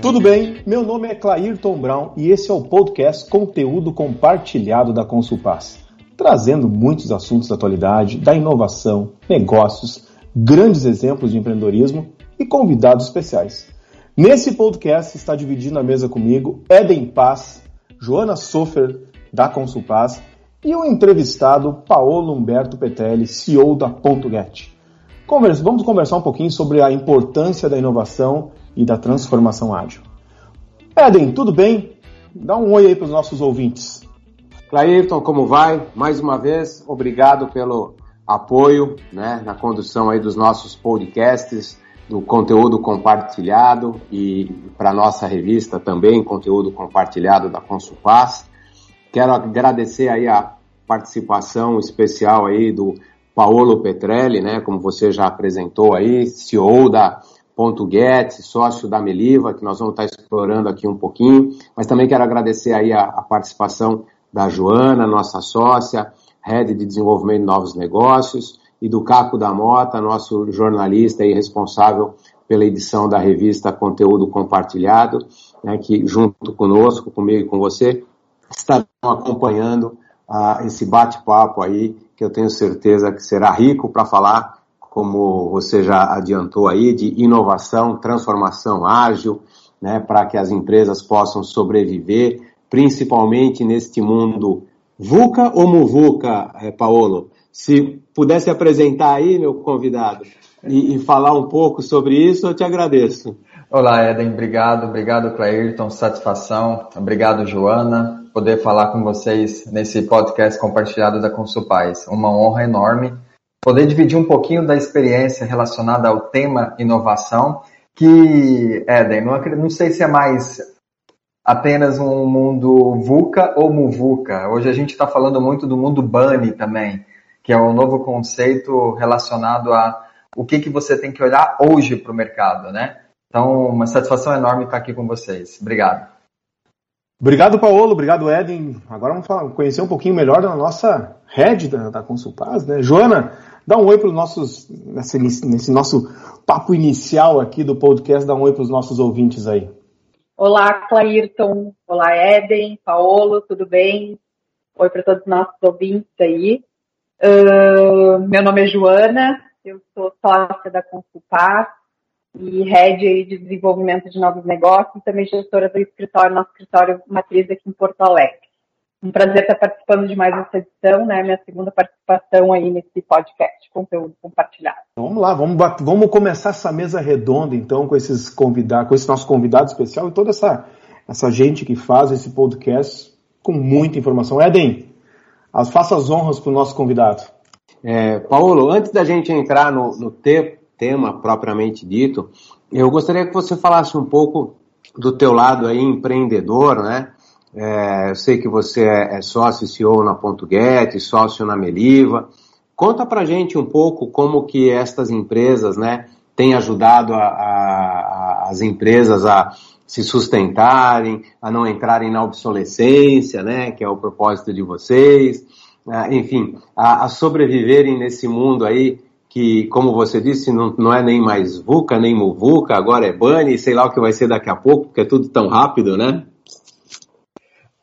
Tudo bem? Meu nome é Clairton Brown e esse é o podcast Conteúdo Compartilhado da Consulpass, trazendo muitos assuntos da atualidade, da inovação, negócios, grandes exemplos de empreendedorismo e convidados especiais. Nesse podcast está dividindo a mesa comigo Eden Paz, Joana Sofer, da Consulpass, e o entrevistado Paolo Humberto Petelli, CEO da Ponto.get. Vamos conversar um pouquinho sobre a importância da inovação e da transformação ágil. Eden, tudo bem? Dá um oi aí para os nossos ouvintes. Clairton, como vai? Mais uma vez, obrigado pelo apoio né, na condução aí dos nossos podcasts, do conteúdo compartilhado e para nossa revista também, conteúdo compartilhado da Consulpass. Quero agradecer aí a participação especial aí do Paolo Petrelli, né, como você já apresentou aí, CEO da Ponto Get, sócio da Meliva, que nós vamos estar explorando aqui um pouquinho, mas também quero agradecer aí a, a participação da Joana, nossa sócia, Head de Desenvolvimento de Novos Negócios, e do Caco da Mota, nosso jornalista e responsável pela edição da revista Conteúdo Compartilhado, né, que junto conosco, comigo e com você, estarão acompanhando uh, esse bate-papo aí, que eu tenho certeza que será rico para falar, como você já adiantou aí, de inovação, transformação ágil, né, para que as empresas possam sobreviver, principalmente neste mundo VUCA ou MUVUCA, eh, Paolo? Se pudesse apresentar aí, meu convidado, e, e, falar um pouco sobre isso, eu te agradeço. Olá, Eden, obrigado, obrigado, Clairton, satisfação, obrigado, Joana, poder falar com vocês nesse podcast compartilhado da Consulpais. Uma honra enorme poder dividir um pouquinho da experiência relacionada ao tema inovação, que, Eden, não, não sei se é mais apenas um mundo VUCA ou MUVUCA. Hoje a gente está falando muito do mundo BUNNY também, que é um novo conceito relacionado a o que, que você tem que olhar hoje para o mercado, né? Então, uma satisfação enorme estar aqui com vocês. Obrigado. Obrigado, Paulo. Obrigado, Eden. Agora vamos falar, conhecer um pouquinho melhor da nossa head da, da Consulpaz, né? Joana, dá um oi para os nossos, nesse, nesse nosso papo inicial aqui do podcast, dá um oi para os nossos ouvintes aí. Olá, Clairton. Olá, Eden, Paulo, tudo bem? Oi para todos os nossos ouvintes aí. Uh, meu nome é Joana, eu sou sócia da Consulpar e head de desenvolvimento de novos negócios, e também gestora do escritório, nosso escritório matriz aqui em Porto Alegre. Um prazer estar participando de mais essa edição, né? Minha segunda participação aí nesse podcast, conteúdo compartilhado. Vamos lá, vamos, vamos começar essa mesa redonda, então, com esses convidados, com esse nosso convidado especial e toda essa, essa gente que faz esse podcast com muita informação. Eden, as, faça as honras para o nosso convidado. É, Paulo, antes da gente entrar no, no te, tema propriamente dito, eu gostaria que você falasse um pouco do teu lado aí empreendedor, né? É, eu sei que você é, é sócio CEO na Ponto Get, sócio na Meliva. Conta pra gente um pouco como que estas empresas, né, têm ajudado a, a, a, as empresas a se sustentarem, a não entrarem na obsolescência, né, que é o propósito de vocês, ah, enfim, a, a, sobreviverem nesse mundo aí que, como você disse, não, não é nem mais VUCA, nem MUVUCA, agora é BANI, sei lá o que vai ser daqui a pouco, porque é tudo tão rápido, né?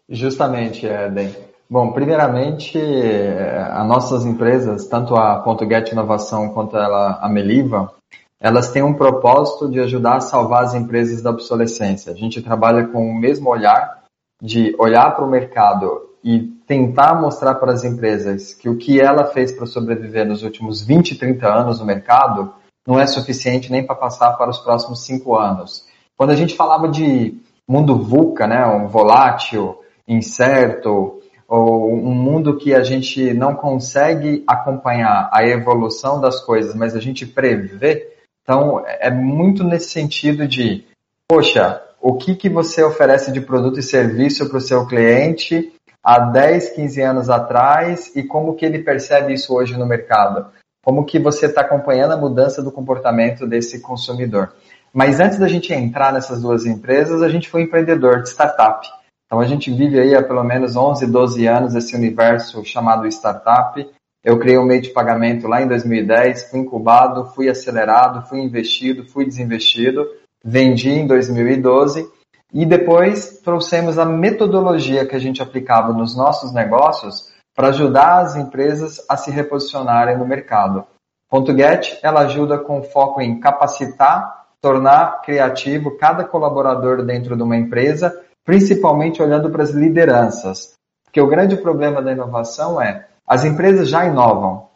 Justamente, Eden. Bom, primeiramente, eh, as nossas empresas, tanto a Ponto Get Inovação quanto a Meliva, elas têm um propósito de ajudar a salvar as empresas da obsolescência. A gente trabalha com o mesmo olhar de olhar para o mercado e tentar mostrar para as empresas que o que ela fez para sobreviver nos últimos 20, 30 anos no mercado não é suficiente nem para passar para os próximos cinco anos. Quando a gente falava de mundo VUCA, né, um volátil, incerto, ou um mundo que a gente não consegue acompanhar a evolução das coisas, mas a gente prevê, então, é muito nesse sentido de, poxa, o que, que você oferece de produto e serviço para o seu cliente há 10, 15 anos atrás e como que ele percebe isso hoje no mercado? Como que você está acompanhando a mudança do comportamento desse consumidor? Mas antes da gente entrar nessas duas empresas, a gente foi empreendedor de startup. Então a gente vive aí há pelo menos 11, 12 anos esse universo chamado startup Eu criei um meio de pagamento lá em 2010, fui incubado, fui acelerado, fui investido, fui desinvestido, vendi em 2012 e depois trouxemos a metodologia que a gente aplicava nos nossos negócios para ajudar as empresas a se reposicionarem no mercado. Ponto Get, ela ajuda com foco em capacitar, tornar criativo cada colaborador dentro de uma empresa, principalmente olhando para as lideranças. Porque o grande problema da inovação é, as empresas já inovam.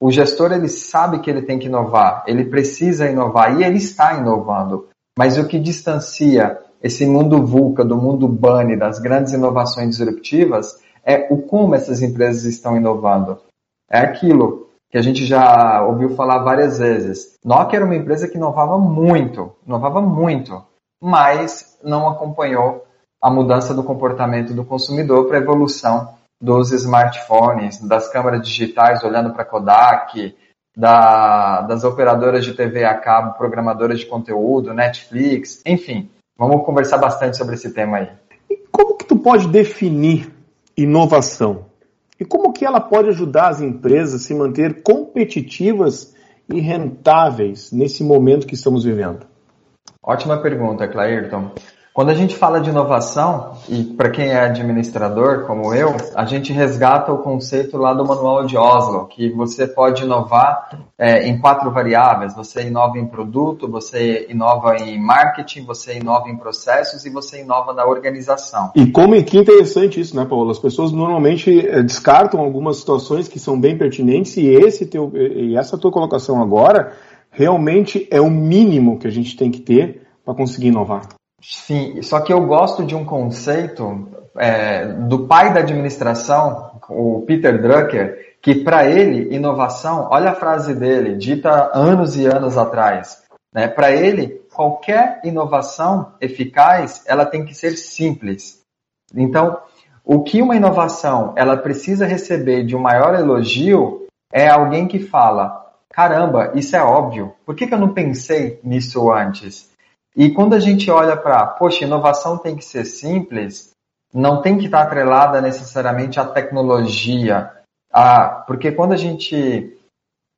O gestor, ele sabe que ele tem que inovar, ele precisa inovar e ele está inovando. Mas o que distancia esse mundo VUCA do mundo BANI, das grandes inovações disruptivas, é o como essas empresas estão inovando. É aquilo que a gente já ouviu falar várias vezes. Nokia era uma empresa que inovava muito, inovava muito, mas não acompanhou a mudança do comportamento do consumidor para a evolução dos smartphones, das câmeras digitais olhando para Kodak, da, das operadoras de TV a cabo, programadoras de conteúdo, Netflix, enfim. Vamos conversar bastante sobre esse tema aí. E como que tu pode definir inovação? E como que ela pode ajudar as empresas a se manter competitivas e rentáveis nesse momento que estamos vivendo? Ótima pergunta, Clairton. Quando a gente fala de inovação, e para quem é administrador, como eu, a gente resgata o conceito lá do Manual de Oslo, que você pode inovar é, em quatro variáveis. Você inova em produto, você inova em marketing, você inova em processos e você inova na organização. E como que interessante isso, né, Paulo? As pessoas normalmente é, descartam algumas situações que são bem pertinentes e, esse teu, e essa tua colocação agora realmente é o mínimo que a gente tem que ter para conseguir inovar. Sim, só que eu gosto de um conceito é, do pai da administração, o Peter Drucker, que para ele, inovação, olha a frase dele, dita anos e anos atrás. Né? Para ele, qualquer inovação eficaz, ela tem que ser simples. Então, o que uma inovação ela precisa receber de um maior elogio é alguém que fala: caramba, isso é óbvio, por que, que eu não pensei nisso antes? E quando a gente olha para, poxa, inovação tem que ser simples, não tem que estar atrelada necessariamente à tecnologia, porque quando a gente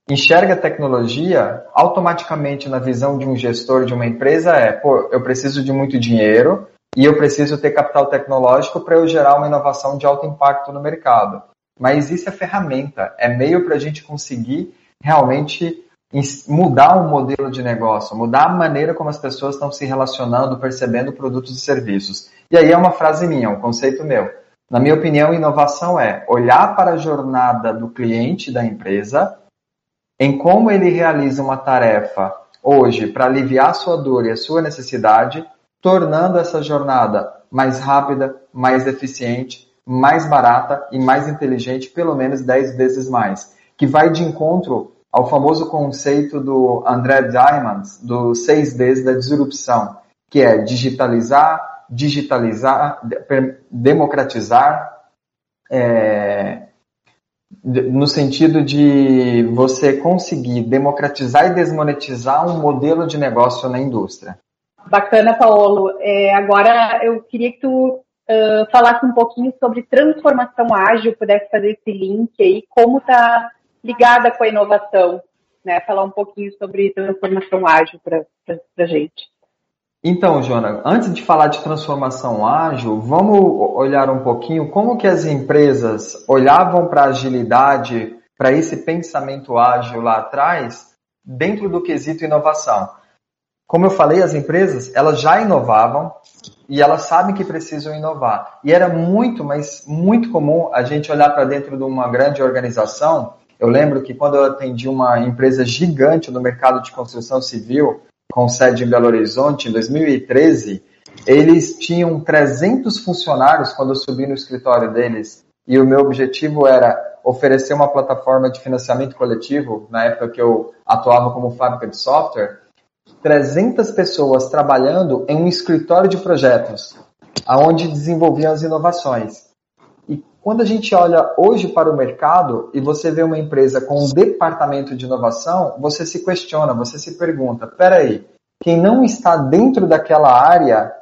enxerga tecnologia, automaticamente na visão de um gestor de uma empresa é, pô, eu preciso de muito dinheiro e eu preciso ter capital tecnológico para eu gerar uma inovação de alto impacto no mercado. Mas isso é ferramenta, é meio para a gente conseguir realmente mudar o modelo de negócio, mudar a maneira como as pessoas estão se relacionando, percebendo produtos e serviços. E aí é uma frase minha, um conceito meu. Na minha opinião, inovação é olhar para a jornada do cliente da empresa, em como ele realiza uma tarefa hoje para aliviar a sua dor e a sua necessidade, tornando essa jornada mais rápida, mais eficiente, mais barata e mais inteligente, pelo menos 10 vezes mais, que vai de encontro ao famoso conceito do André Diamond, do 6Ds da disrupção, que é digitalizar, digitalizar, democratizar, é, no sentido de você conseguir democratizar e desmonetizar um modelo de negócio na indústria. Bacana, Paulo. É, agora eu queria que tu uh, falasse um pouquinho sobre transformação ágil, pudesse fazer esse link aí, como está ligada com a inovação, né? Falar um pouquinho sobre transformação ágil para a gente. Então, Jona, antes de falar de transformação ágil, vamos olhar um pouquinho como que as empresas olhavam para a agilidade, para esse pensamento ágil lá atrás, dentro do quesito inovação. Como eu falei, as empresas, elas já inovavam e elas sabem que precisam inovar. E era muito, mas muito comum a gente olhar para dentro de uma grande organização eu lembro que quando eu atendi uma empresa gigante no mercado de construção civil, com sede em Belo Horizonte, em 2013, eles tinham 300 funcionários quando eu subi no escritório deles. E o meu objetivo era oferecer uma plataforma de financiamento coletivo, na época que eu atuava como fábrica de software, 300 pessoas trabalhando em um escritório de projetos, aonde desenvolviam as inovações. Quando a gente olha hoje para o mercado e você vê uma empresa com um departamento de inovação, você se questiona, você se pergunta: peraí, quem não está dentro daquela área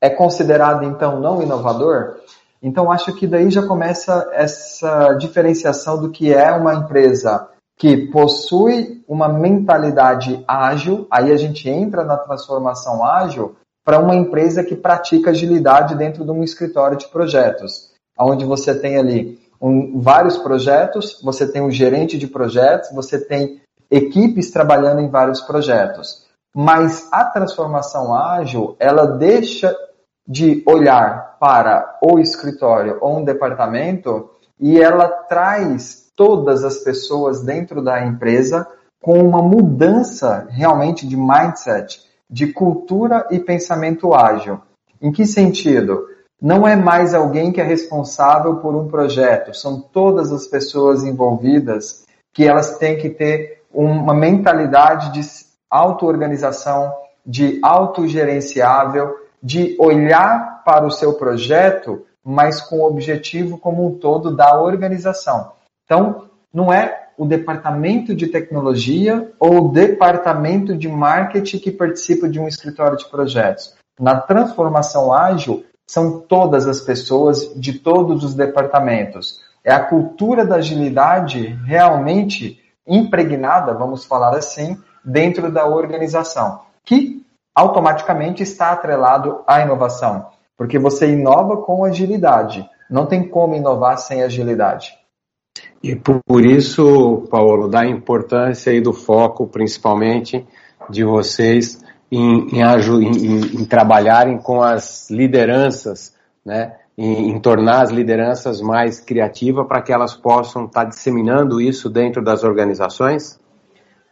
é considerado então não inovador? Então, acho que daí já começa essa diferenciação do que é uma empresa que possui uma mentalidade ágil, aí a gente entra na transformação ágil, para uma empresa que pratica agilidade dentro de um escritório de projetos, onde você tem ali um, vários projetos, você tem um gerente de projetos, você tem equipes trabalhando em vários projetos. Mas a transformação ágil, ela deixa de olhar para o escritório ou um departamento e ela traz todas as pessoas dentro da empresa com uma mudança realmente de mindset, de cultura e pensamento ágil. Em que sentido? Não é mais alguém que é responsável por um projeto, são todas as pessoas envolvidas que elas têm que ter uma mentalidade de auto-organização, de autogerenciável, de olhar para o seu projeto, mas com o objetivo como um todo da organização. Então, não é o departamento de tecnologia ou o departamento de marketing que participa de um escritório de projetos. Na transformação ágil, são todas as pessoas de todos os departamentos. É a cultura da agilidade realmente impregnada, vamos falar assim, dentro da organização, que automaticamente está atrelado à inovação, porque você inova com agilidade. Não tem como inovar sem agilidade. E por isso, Paulo, da importância e do foco, principalmente, de vocês em, em, em, em trabalharem com as lideranças, né? Em, tornar as lideranças mais criativas para que elas possam estar tá disseminando isso dentro das organizações?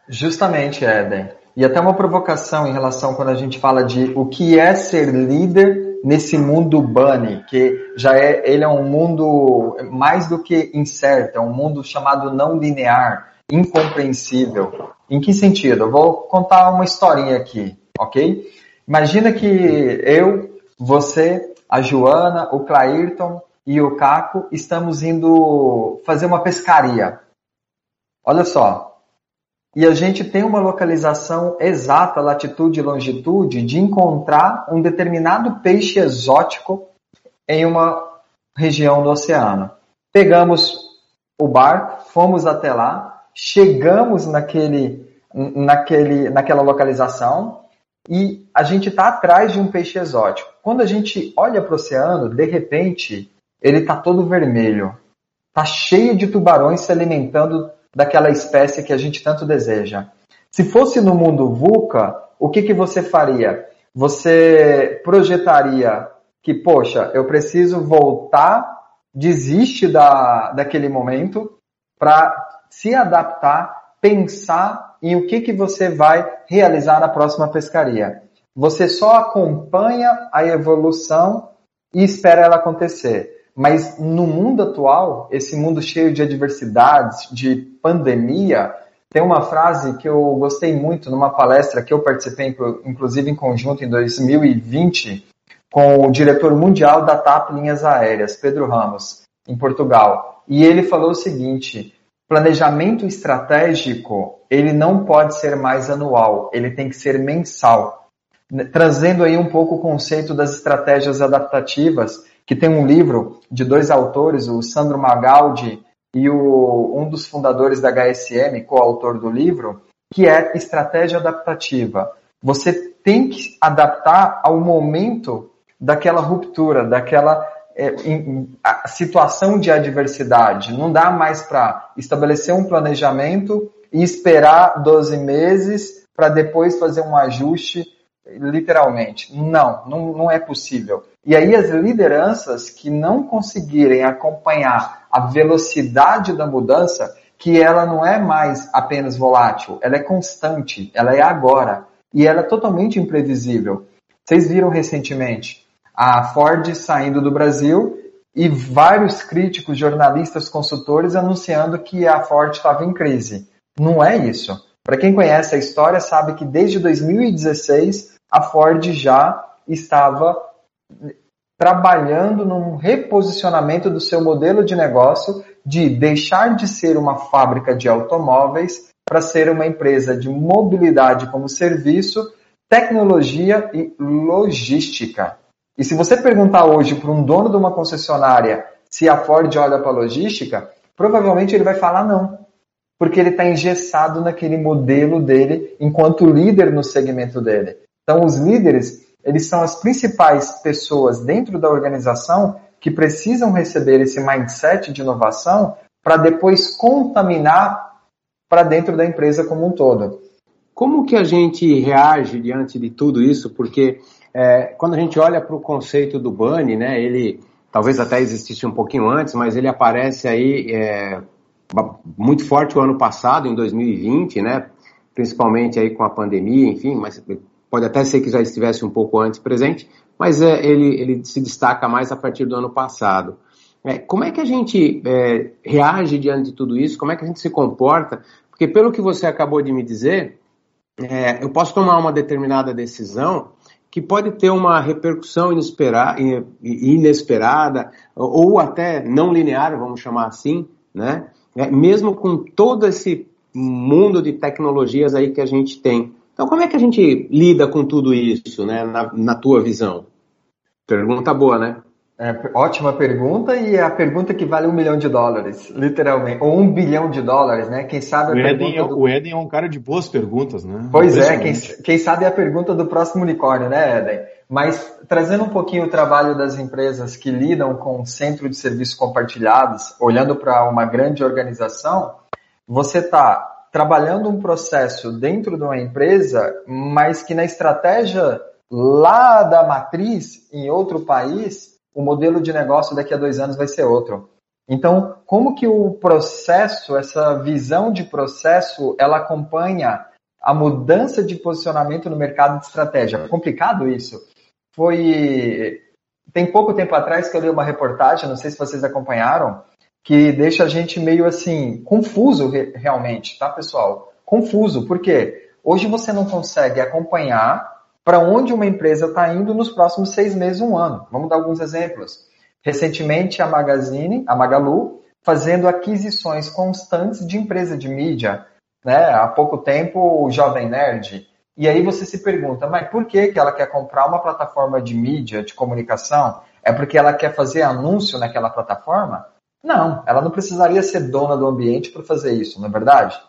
Justamente, Éden. E até uma provocação em relação quando a gente fala de o que é ser líder nesse mundo bunny, que já é, ele é um mundo mais do que incerto, é um mundo chamado não linear, incompreensível. Em que sentido? Eu vou contar uma historinha aqui, ok? Imagina que eu, você, a Joana, o Clairton e o Caco estamos indo fazer uma pescaria. Olha só, e a gente tem uma localização exata, latitude e longitude, de encontrar um determinado peixe exótico em uma região do oceano. Pegamos o barco, fomos até lá, chegamos naquele, naquele, naquela localização e a gente está atrás de um peixe exótico. Quando a gente olha para o oceano, de repente, ele está todo vermelho. Está cheio de tubarões se alimentando daquela espécie que a gente tanto deseja. Se fosse no mundo VUCA, o que, que você faria? Você projetaria que, poxa, eu preciso voltar, desiste da, daquele momento para se adaptar, pensar em o que, que você vai realizar na próxima pescaria. Você só acompanha a evolução e espera ela acontecer. Mas no mundo atual, esse mundo cheio de adversidades, de pandemia, tem uma frase que eu gostei muito numa palestra que eu participei, inclusive em conjunto em 2020, com o diretor mundial da TAP Linhas Aéreas, Pedro Ramos, em Portugal. E ele falou o seguinte: planejamento estratégico ele não pode ser mais anual, ele tem que ser mensal. Trazendo aí um pouco o conceito das estratégias adaptativas que tem um livro de dois autores, o Sandro Magaldi e o, um dos fundadores da HSM, coautor do livro, que é estratégia adaptativa. Você tem que adaptar ao momento daquela ruptura, daquela é, em, situação de adversidade. Não dá mais para estabelecer um planejamento e esperar 12 meses para depois fazer um ajuste literalmente. Não, não, não é possível. E aí as lideranças que não conseguirem acompanhar a velocidade da mudança, que ela não é mais apenas volátil, ela é constante, ela é agora e ela é totalmente imprevisível. Vocês viram recentemente a Ford saindo do Brasil e vários críticos, jornalistas, consultores anunciando que a Ford estava em crise. Não é isso. Para quem conhece a história, sabe que desde 2016 a Ford já estava trabalhando num reposicionamento do seu modelo de negócio de deixar de ser uma fábrica de automóveis para ser uma empresa de mobilidade como serviço, tecnologia e logística. E se você perguntar hoje para um dono de uma concessionária se a Ford olha para logística, provavelmente ele vai falar não. Porque ele está engessado naquele modelo dele enquanto líder no segmento dele. Então, os líderes, eles são as principais pessoas dentro da organização que precisam receber esse mindset de inovação para depois contaminar para dentro da empresa como um todo. Como que a gente reage diante de tudo isso? Porque é, quando a gente olha para o conceito do Bunny, né, ele talvez até existisse um pouquinho antes, mas ele aparece aí é, muito forte o ano passado, em 2020, né, principalmente aí com a pandemia, enfim, mas pode até ser que já estivesse um pouco antes presente, mas é, ele, ele se destaca mais a partir do ano passado. É, como é que a gente é, reage diante de tudo isso? Como é que a gente se comporta? Porque pelo que você acabou de me dizer, é, eu posso tomar uma determinada decisão que pode ter uma repercussão inesperada ou até não linear, vamos chamar assim, né? É, mesmo com todo esse mundo de tecnologias aí que a gente tem. Então, como é que a gente lida com tudo isso, né, na, na tua visão? Pergunta boa, né? É, ótima pergunta e é a pergunta que vale um milhão de dólares, literalmente. Ou um bilhão de dólares, né? Quem sabe o Eden, é, do... o Eden é um cara de boas perguntas, né? Pois é, quem, quem sabe é a pergunta do próximo unicórnio, né, Eden? Mas trazendo um pouquinho o trabalho das empresas que lidam com centro de serviços compartilhados, olhando para uma grande organização, você está trabalhando um processo dentro de uma empresa, mas que na estratégia lá da matriz, em outro país, o modelo de negócio daqui a dois anos vai ser outro. Então, como que o processo, essa visão de processo, ela acompanha a mudança de posicionamento no mercado de estratégia? É complicado isso. Foi tem pouco tempo atrás que eu li uma reportagem, não sei se vocês acompanharam, que deixa a gente meio assim confuso realmente, tá, pessoal? Confuso, por quê? Hoje você não consegue acompanhar para onde uma empresa está indo nos próximos seis meses, um ano. Vamos dar alguns exemplos. Recentemente, a Magazine, a Magalu, fazendo aquisições constantes de empresa de mídia. Né? Há pouco tempo, o Jovem Nerd. E aí você se pergunta, mas por que, que ela quer comprar uma plataforma de mídia, de comunicação? É porque ela quer fazer anúncio naquela plataforma? Não, ela não precisaria ser dona do ambiente para fazer isso, não é verdade?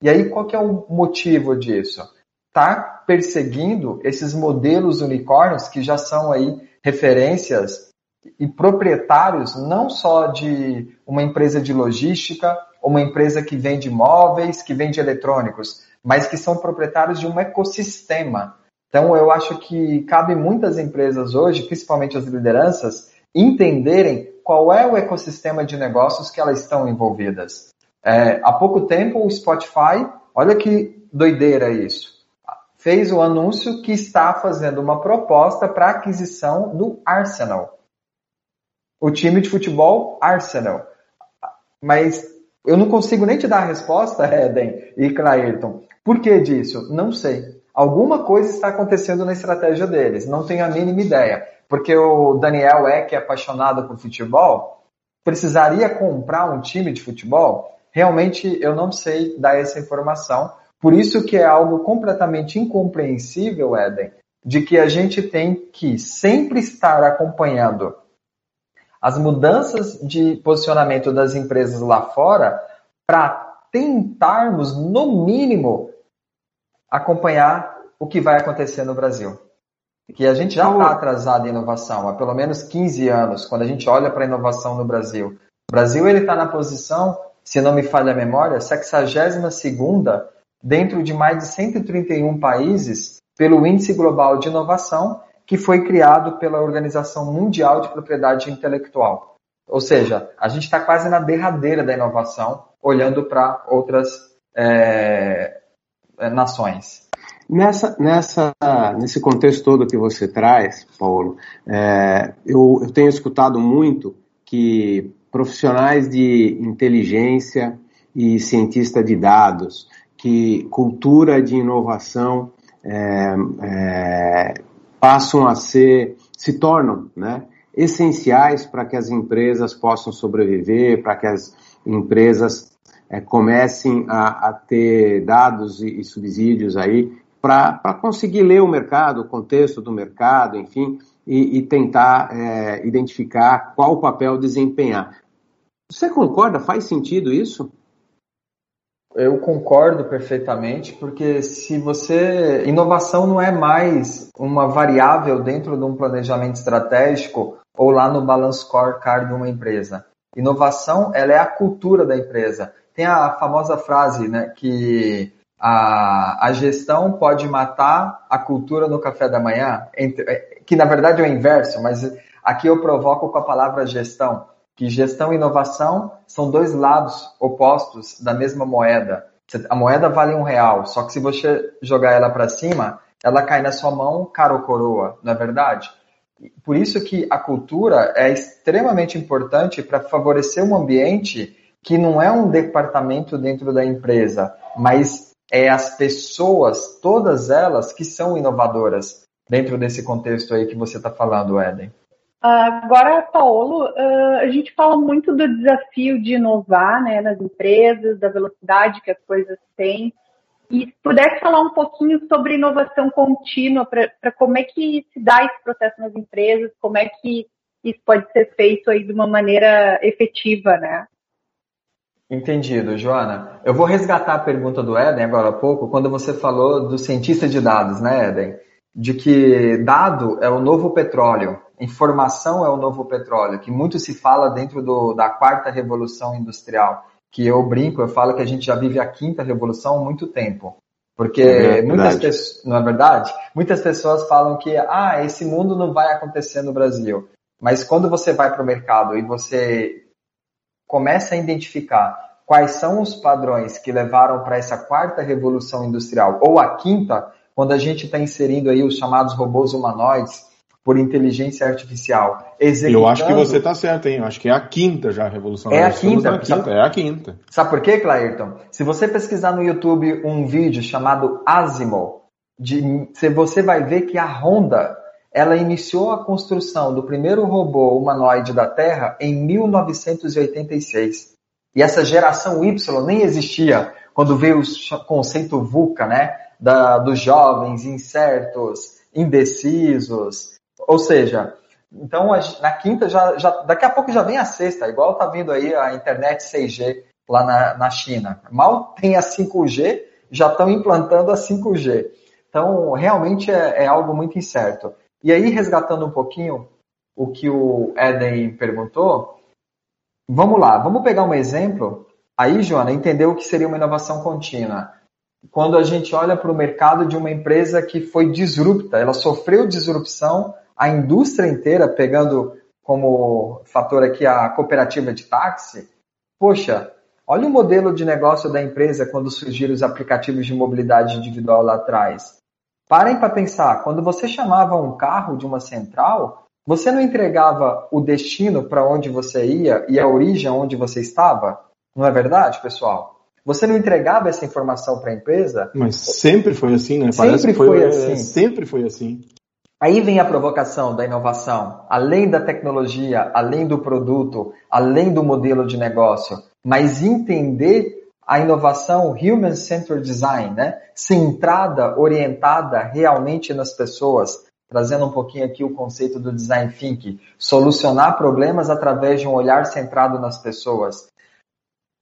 E aí, qual que é o motivo disso? Está perseguindo esses modelos unicórnios que já são aí referências e proprietários não só de uma empresa de logística, uma empresa que vende móveis, que vende eletrônicos, mas que são proprietários de um ecossistema. Então, eu acho que cabe muitas empresas hoje, principalmente as lideranças, entenderem qual é o ecossistema de negócios que elas estão envolvidas. É, há pouco tempo, o Spotify, olha que doideira isso fez o anúncio que está fazendo uma proposta para aquisição do Arsenal. O time de futebol Arsenal. Mas eu não consigo nem te dar a resposta, Eden e Clairton. Por que disso? Não sei. Alguma coisa está acontecendo na estratégia deles, não tenho a mínima ideia. Porque o Daniel é que é apaixonado por futebol, precisaria comprar um time de futebol? Realmente eu não sei dar essa informação, por isso que é algo completamente incompreensível, Éden, de que a gente tem que sempre estar acompanhando as mudanças de posicionamento das empresas lá fora para tentarmos, no mínimo, acompanhar o que vai acontecer no Brasil. Que a gente já está atrasado em inovação há pelo menos 15 anos, quando a gente olha para a inovação no Brasil. O Brasil está na posição, se não me falha a memória, 62 segunda dentro de mais de 131 países pelo Índice Global de Inovação, que foi criado pela Organização Mundial de Propriedade Intelectual. Ou seja, a gente está quase na derradeira da inovação, olhando para outras é, é, nações. Nessa, nessa, nesse contexto todo que você traz, Paulo, é, eu, eu tenho escutado muito que profissionais de inteligência e cientista de dados que cultura de inovação é, é, passam a ser, se tornam né, essenciais para que as empresas possam sobreviver, para que as empresas é, comecem a, a, ter dados e, e subsídios aí para conseguir ler o mercado, o contexto do mercado, enfim, e, e tentar é, identificar qual papel desempenhar. Você concorda? Faz sentido isso? Eu concordo perfeitamente, porque se você. Inovação não é mais uma variável dentro de um planejamento estratégico ou lá no balance scorecard de uma empresa. Inovação, ela é a cultura da empresa. Tem a famosa frase, né, que a, a gestão pode matar a cultura no café da manhã, entre, é, que na verdade é o inverso, mas aqui eu provoco com a palavra gestão, que gestão e inovação são dois lados opostos da mesma moeda. A moeda vale um real, só que se você jogar ela para cima, ela cai na sua mão, cara ou coroa, não é verdade? Por isso que a cultura é extremamente importante para favorecer um ambiente que não é um departamento dentro da empresa, mas é as pessoas, todas elas, que são inovadoras dentro desse contexto aí que você está falando, Eden. Agora, Paulo, a gente fala muito do desafio de inovar né, nas empresas, da velocidade que as coisas têm. E se pudesse falar um pouquinho sobre inovação contínua, para como é que se dá esse processo nas empresas, como é que isso pode ser feito aí de uma maneira efetiva, né? Entendido, Joana. Eu vou resgatar a pergunta do Eden agora há pouco, quando você falou do cientista de dados, né, Eden? De que dado é o novo petróleo, informação é o novo petróleo, que muito se fala dentro do, da quarta revolução industrial que eu brinco, eu falo que a gente já vive a quinta revolução há muito tempo. Porque é muitas pessoas, não é verdade? Muitas pessoas falam que ah, esse mundo não vai acontecer no Brasil. Mas quando você vai para o mercado e você começa a identificar quais são os padrões que levaram para essa quarta revolução industrial, ou a quinta, quando a gente está inserindo aí os chamados robôs humanoides, por inteligência artificial. Executando... Eu acho que você está certo, hein? Eu acho que é a quinta já a revolução. É a quinta. quinta. É a quinta. Sabe por quê, Clairton? Se você pesquisar no YouTube um vídeo chamado Asimov, de, você vai ver que a Honda ela iniciou a construção do primeiro robô humanoide da Terra em 1986. E essa geração Y nem existia quando veio o conceito VUCA, né? Da, dos jovens incertos, indecisos, ou seja, então na quinta já, já, daqui a pouco já vem a sexta, igual tá vindo aí a internet 6G lá na, na China. Mal tem a 5G, já estão implantando a 5G. Então realmente é, é algo muito incerto. E aí resgatando um pouquinho o que o Eden perguntou, vamos lá, vamos pegar um exemplo. Aí, Joana, entendeu o que seria uma inovação contínua. Quando a gente olha para o mercado de uma empresa que foi disrupta, ela sofreu disrupção a indústria inteira, pegando como fator aqui a cooperativa de táxi, poxa, olha o modelo de negócio da empresa quando surgiram os aplicativos de mobilidade individual lá atrás. Parem para pensar, quando você chamava um carro de uma central, você não entregava o destino para onde você ia e a origem onde você estava? Não é verdade, pessoal? Você não entregava essa informação para a empresa? Mas sempre foi assim, né? Parece sempre foi, foi assim. Sempre foi assim. Aí vem a provocação da inovação, além da tecnologia, além do produto, além do modelo de negócio, mas entender a inovação Human Centered Design, né? centrada, orientada realmente nas pessoas, trazendo um pouquinho aqui o conceito do design thinking, solucionar problemas através de um olhar centrado nas pessoas.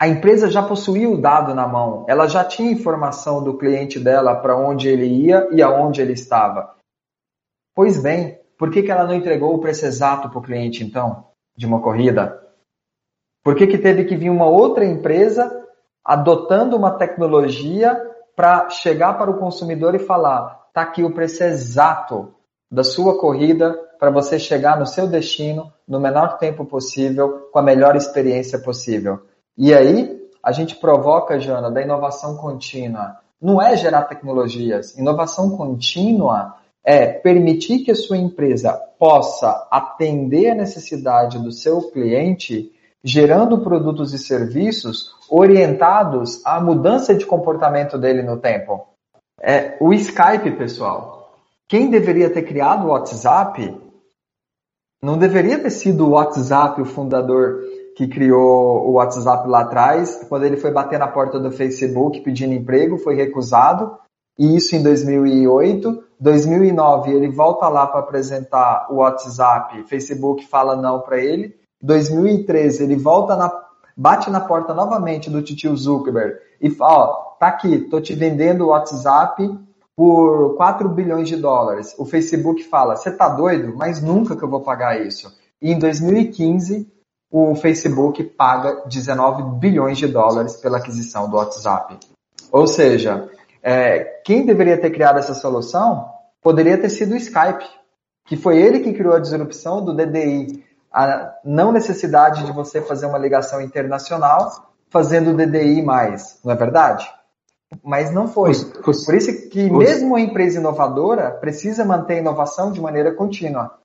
A empresa já possuía o dado na mão, ela já tinha informação do cliente dela para onde ele ia e aonde ele estava. Pois bem, por que, que ela não entregou o preço exato para o cliente, então, de uma corrida? Por que, que teve que vir uma outra empresa adotando uma tecnologia para chegar para o consumidor e falar: está aqui o preço exato da sua corrida para você chegar no seu destino no menor tempo possível, com a melhor experiência possível. E aí, a gente provoca, Jana, da inovação contínua. Não é gerar tecnologias. Inovação contínua é permitir que a sua empresa possa atender a necessidade do seu cliente, gerando produtos e serviços orientados à mudança de comportamento dele no tempo. É, o Skype, pessoal, quem deveria ter criado o WhatsApp não deveria ter sido o WhatsApp o fundador que criou o WhatsApp lá atrás, quando ele foi bater na porta do Facebook pedindo emprego, foi recusado, e isso em 2008, 2009 ele volta lá para apresentar o WhatsApp, Facebook fala não para ele. 2013 ele volta na bate na porta novamente do tio Zuckerberg e fala, ó, tá aqui, tô te vendendo o WhatsApp por 4 bilhões de dólares. O Facebook fala, você tá doido? Mas nunca que eu vou pagar isso. E em 2015 o Facebook paga 19 bilhões de dólares pela aquisição do WhatsApp. Ou seja, é, quem deveria ter criado essa solução poderia ter sido o Skype, que foi ele que criou a disrupção do DDI, a não necessidade de você fazer uma ligação internacional fazendo DDI mais, não é verdade? Mas não foi. Por isso que mesmo a empresa inovadora precisa manter a inovação de maneira contínua.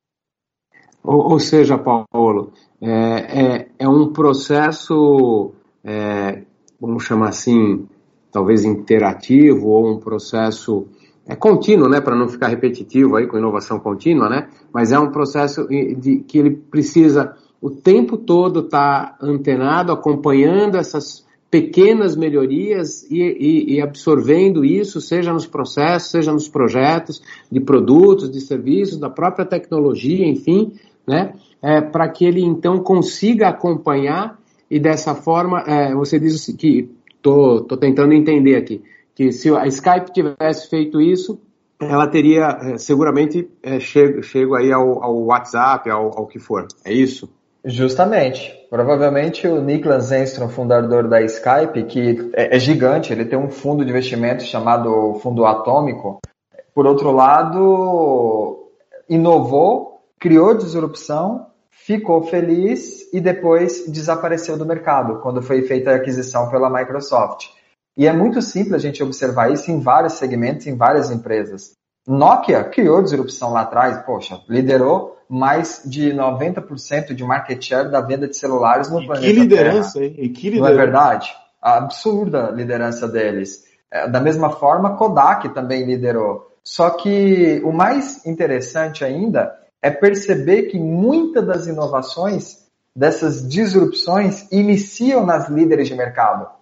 Ou, ou seja, Paulo, é, é, é um processo, é, vamos chamar assim, talvez interativo ou um processo é contínuo, né, para não ficar repetitivo aí com inovação contínua, né, mas é um processo de, que ele precisa o tempo todo estar tá antenado, acompanhando essas pequenas melhorias e, e, e, absorvendo isso, seja nos processos, seja nos projetos de produtos, de serviços, da própria tecnologia, enfim, né, é, para que ele então consiga acompanhar e dessa forma, é, você diz que tô, tô tentando entender aqui, que se a Skype tivesse feito isso, ela teria é, seguramente é, chego, chego aí ao, ao WhatsApp, ao, ao, que for. É isso? Justamente. Provavelmente o Niklas Enstrom, fundador da Skype, que é, é gigante, ele tem um fundo de investimento chamado Fundo Atômico. Por outro lado, inovou, criou disrupção, ficou feliz e depois desapareceu do mercado quando foi feita a aquisição pela Microsoft. E é muito simples a gente observar isso em vários segmentos, em várias empresas. Nokia criou disrupção lá atrás, poxa, liderou mais de 90% de market share da venda de celulares no e planeta que liderança, Terra. Hein? E que liderança. Não é verdade? A absurda liderança deles. É, da mesma forma, Kodak também liderou. Só que o mais interessante ainda é perceber que muitas das inovações, dessas disrupções, iniciam nas líderes de mercado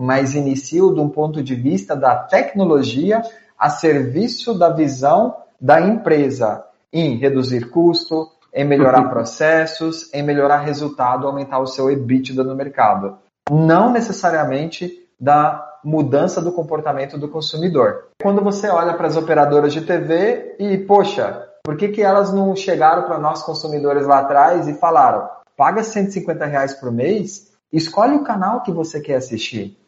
mas inicio de um ponto de vista da tecnologia a serviço da visão da empresa em reduzir custo, em melhorar processos, em melhorar resultado, aumentar o seu EBITDA no mercado. Não necessariamente da mudança do comportamento do consumidor. Quando você olha para as operadoras de TV e, poxa, por que, que elas não chegaram para nós consumidores lá atrás e falaram, paga 150 reais por mês, escolhe o canal que você quer assistir.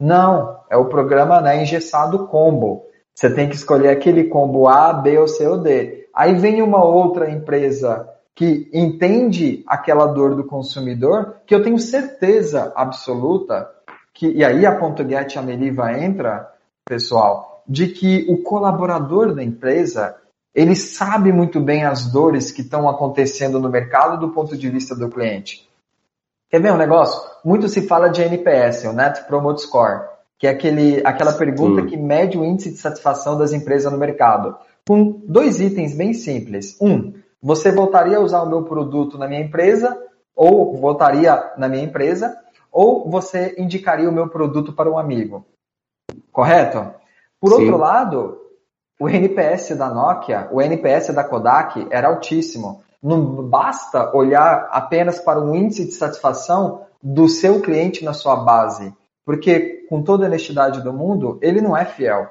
Não, é o programa né, engessado combo. Você tem que escolher aquele combo A, B ou C ou D. Aí vem uma outra empresa que entende aquela dor do consumidor, que eu tenho certeza absoluta que, e aí a Ponto Get a Meriva entra, pessoal, de que o colaborador da empresa, ele sabe muito bem as dores que estão acontecendo no mercado do ponto de vista do cliente. Quer ver um negócio? Muito se fala de NPS, o Net Promote Score, que é aquele, aquela pergunta Sim. que mede o índice de satisfação das empresas no mercado. Com dois itens bem simples. Um, você voltaria a usar o meu produto na minha empresa, ou voltaria na minha empresa, ou você indicaria o meu produto para um amigo. Correto? Por Sim. outro lado, o NPS da Nokia, o NPS da Kodak era altíssimo. Não basta olhar apenas para o índice de satisfação do seu cliente na sua base, porque, com toda a honestidade do mundo, ele não é fiel.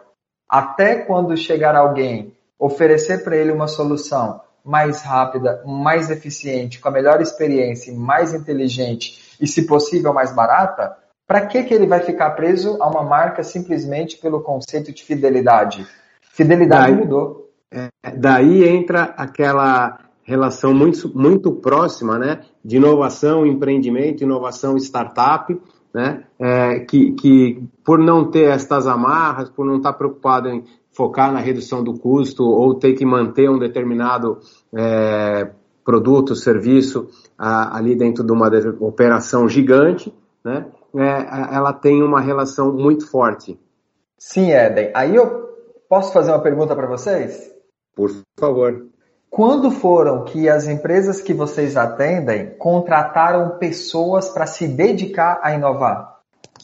Até quando chegar alguém oferecer para ele uma solução mais rápida, mais eficiente, com a melhor experiência, mais inteligente e, se possível, mais barata, para que, que ele vai ficar preso a uma marca simplesmente pelo conceito de fidelidade? Fidelidade daí, mudou. É, daí entra aquela relação muito, muito próxima, né, de inovação, empreendimento, inovação, startup, né, é, que, que por não ter estas amarras, por não estar preocupado em focar na redução do custo ou ter que manter um determinado é, produto, serviço a, ali dentro de uma operação gigante, né, é, ela tem uma relação muito forte. Sim, Eden. Aí eu posso fazer uma pergunta para vocês? Por favor. Quando foram que as empresas que vocês atendem contrataram pessoas para se dedicar a inovar?